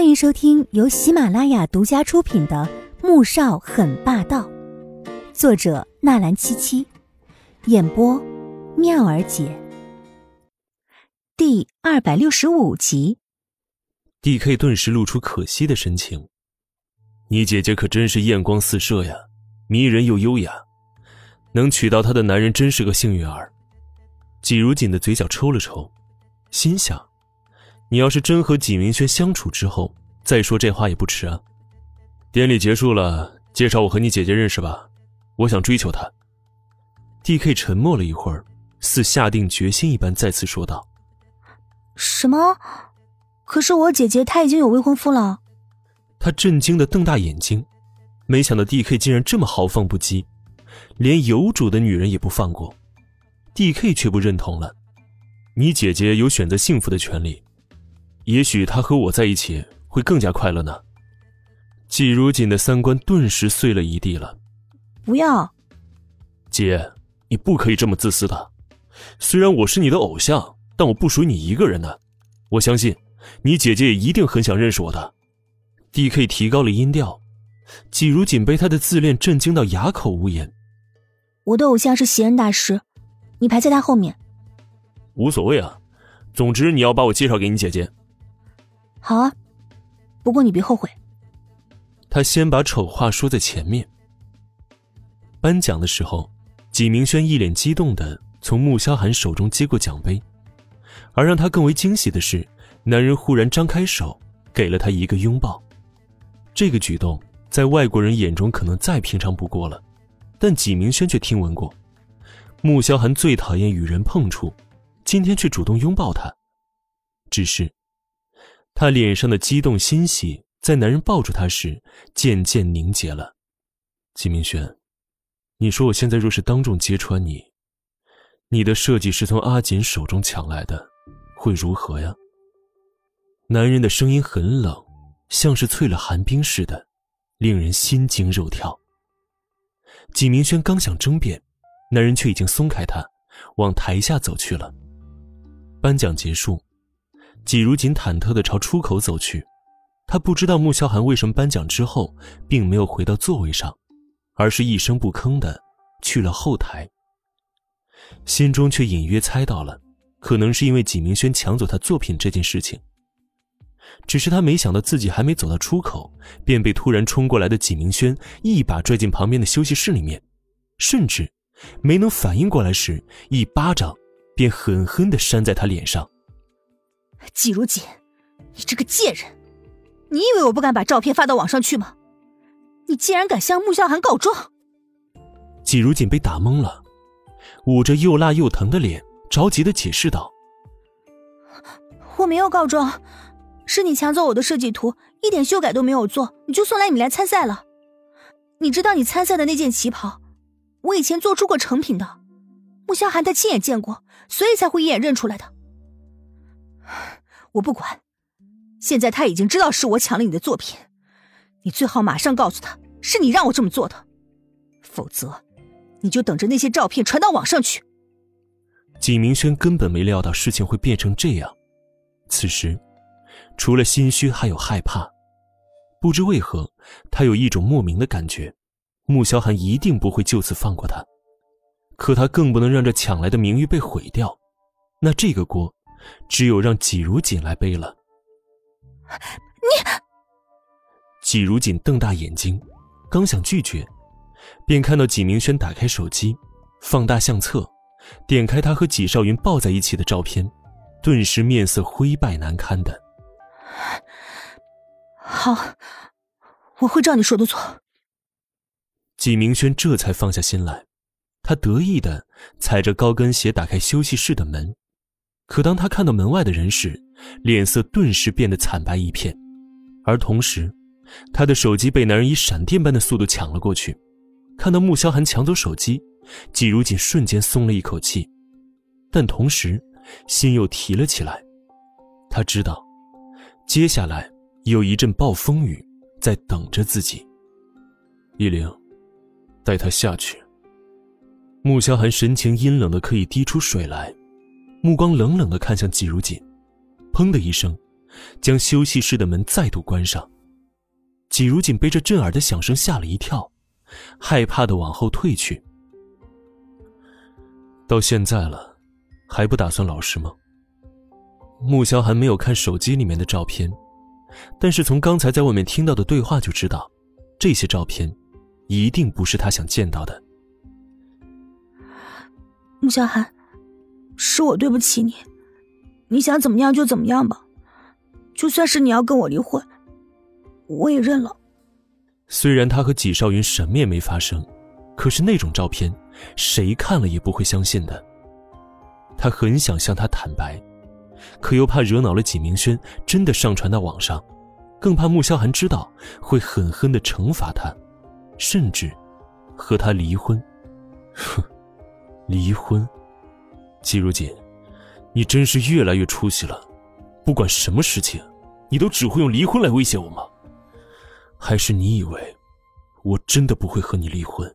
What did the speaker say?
欢迎收听由喜马拉雅独家出品的《穆少很霸道》，作者纳兰七七，演播妙儿姐。第二百六十五集，D.K. 顿时露出可惜的神情。你姐姐可真是艳光四射呀，迷人又优雅，能娶到她的男人真是个幸运儿。季如锦的嘴角抽了抽，心想。你要是真和纪明轩相处之后再说这话也不迟啊。典礼结束了，介绍我和你姐姐认识吧，我想追求她。D.K. 沉默了一会儿，似下定决心一般，再次说道：“什么？可是我姐姐她已经有未婚夫了。”他震惊的瞪大眼睛，没想到 D.K. 竟然这么豪放不羁，连有主的女人也不放过。D.K. 却不认同了，你姐姐有选择幸福的权利。也许他和我在一起会更加快乐呢。季如锦的三观顿时碎了一地了。不要，姐，你不可以这么自私的。虽然我是你的偶像，但我不属于你一个人呢。我相信，你姐姐也一定很想认识我的。D.K. 提高了音调，季如锦被他的自恋震惊到哑口无言。我的偶像是袭人大师，你排在他后面。无所谓啊，总之你要把我介绍给你姐姐。好啊，不过你别后悔。他先把丑话说在前面。颁奖的时候，纪明轩一脸激动的从穆萧寒手中接过奖杯，而让他更为惊喜的是，男人忽然张开手，给了他一个拥抱。这个举动在外国人眼中可能再平常不过了，但纪明轩却听闻过，穆萧寒最讨厌与人碰触，今天却主动拥抱他，只是。他脸上的激动欣喜，在男人抱住他时渐渐凝结了。季明轩，你说我现在若是当众揭穿你，你的设计是从阿锦手中抢来的，会如何呀？男人的声音很冷，像是淬了寒冰似的，令人心惊肉跳。季明轩刚想争辩，男人却已经松开他，往台下走去了。颁奖结束。季如锦忐忑地朝出口走去，他不知道穆萧寒为什么颁奖之后并没有回到座位上，而是一声不吭地去了后台。心中却隐约猜到了，可能是因为纪明轩抢走他作品这件事情。只是他没想到自己还没走到出口，便被突然冲过来的纪明轩一把拽进旁边的休息室里面，甚至没能反应过来时，一巴掌便狠狠地扇在他脸上。季如锦，你这个贱人！你以为我不敢把照片发到网上去吗？你竟然敢向穆萧寒告状！季如锦被打懵了，捂着又辣又疼的脸，着急的解释道：“我没有告状，是你抢走我的设计图，一点修改都没有做，你就送来你来参赛了。你知道你参赛的那件旗袍，我以前做出过成品的，穆萧寒他亲眼见过，所以才会一眼认出来的。”我不管，现在他已经知道是我抢了你的作品，你最好马上告诉他是你让我这么做的，否则你就等着那些照片传到网上去。景明轩根本没料到事情会变成这样，此时除了心虚还有害怕，不知为何他有一种莫名的感觉，穆萧寒一定不会就此放过他，可他更不能让这抢来的名誉被毁掉，那这个锅。只有让季如锦来背了。你，季如锦瞪大眼睛，刚想拒绝，便看到纪明轩打开手机，放大相册，点开他和纪少云抱在一起的照片，顿时面色灰败难堪的。好，我会照你说的做。纪明轩这才放下心来，他得意的踩着高跟鞋打开休息室的门。可当他看到门外的人时，脸色顿时变得惨白一片，而同时，他的手机被男人以闪电般的速度抢了过去。看到穆萧寒抢走手机，季如锦瞬间松了一口气，但同时心又提了起来。他知道，接下来有一阵暴风雨在等着自己。依灵，带他下去。穆萧寒神情阴冷的可以滴出水来。目光冷冷的看向季如锦，砰的一声，将休息室的门再度关上。季如锦被这震耳的响声吓了一跳，害怕的往后退去。到现在了，还不打算老实吗？穆萧寒没有看手机里面的照片，但是从刚才在外面听到的对话就知道，这些照片一定不是他想见到的。穆萧寒，是我对不起你，你想怎么样就怎么样吧，就算是你要跟我离婚。我也认了。虽然他和纪少云什么也没发生，可是那种照片，谁看了也不会相信的。他很想向他坦白，可又怕惹恼了纪明轩，真的上传到网上，更怕穆萧寒知道会狠狠的惩罚他，甚至和他离婚。哼，离婚？季如锦，你真是越来越出息了。不管什么事情，你都只会用离婚来威胁我吗？还是你以为，我真的不会和你离婚？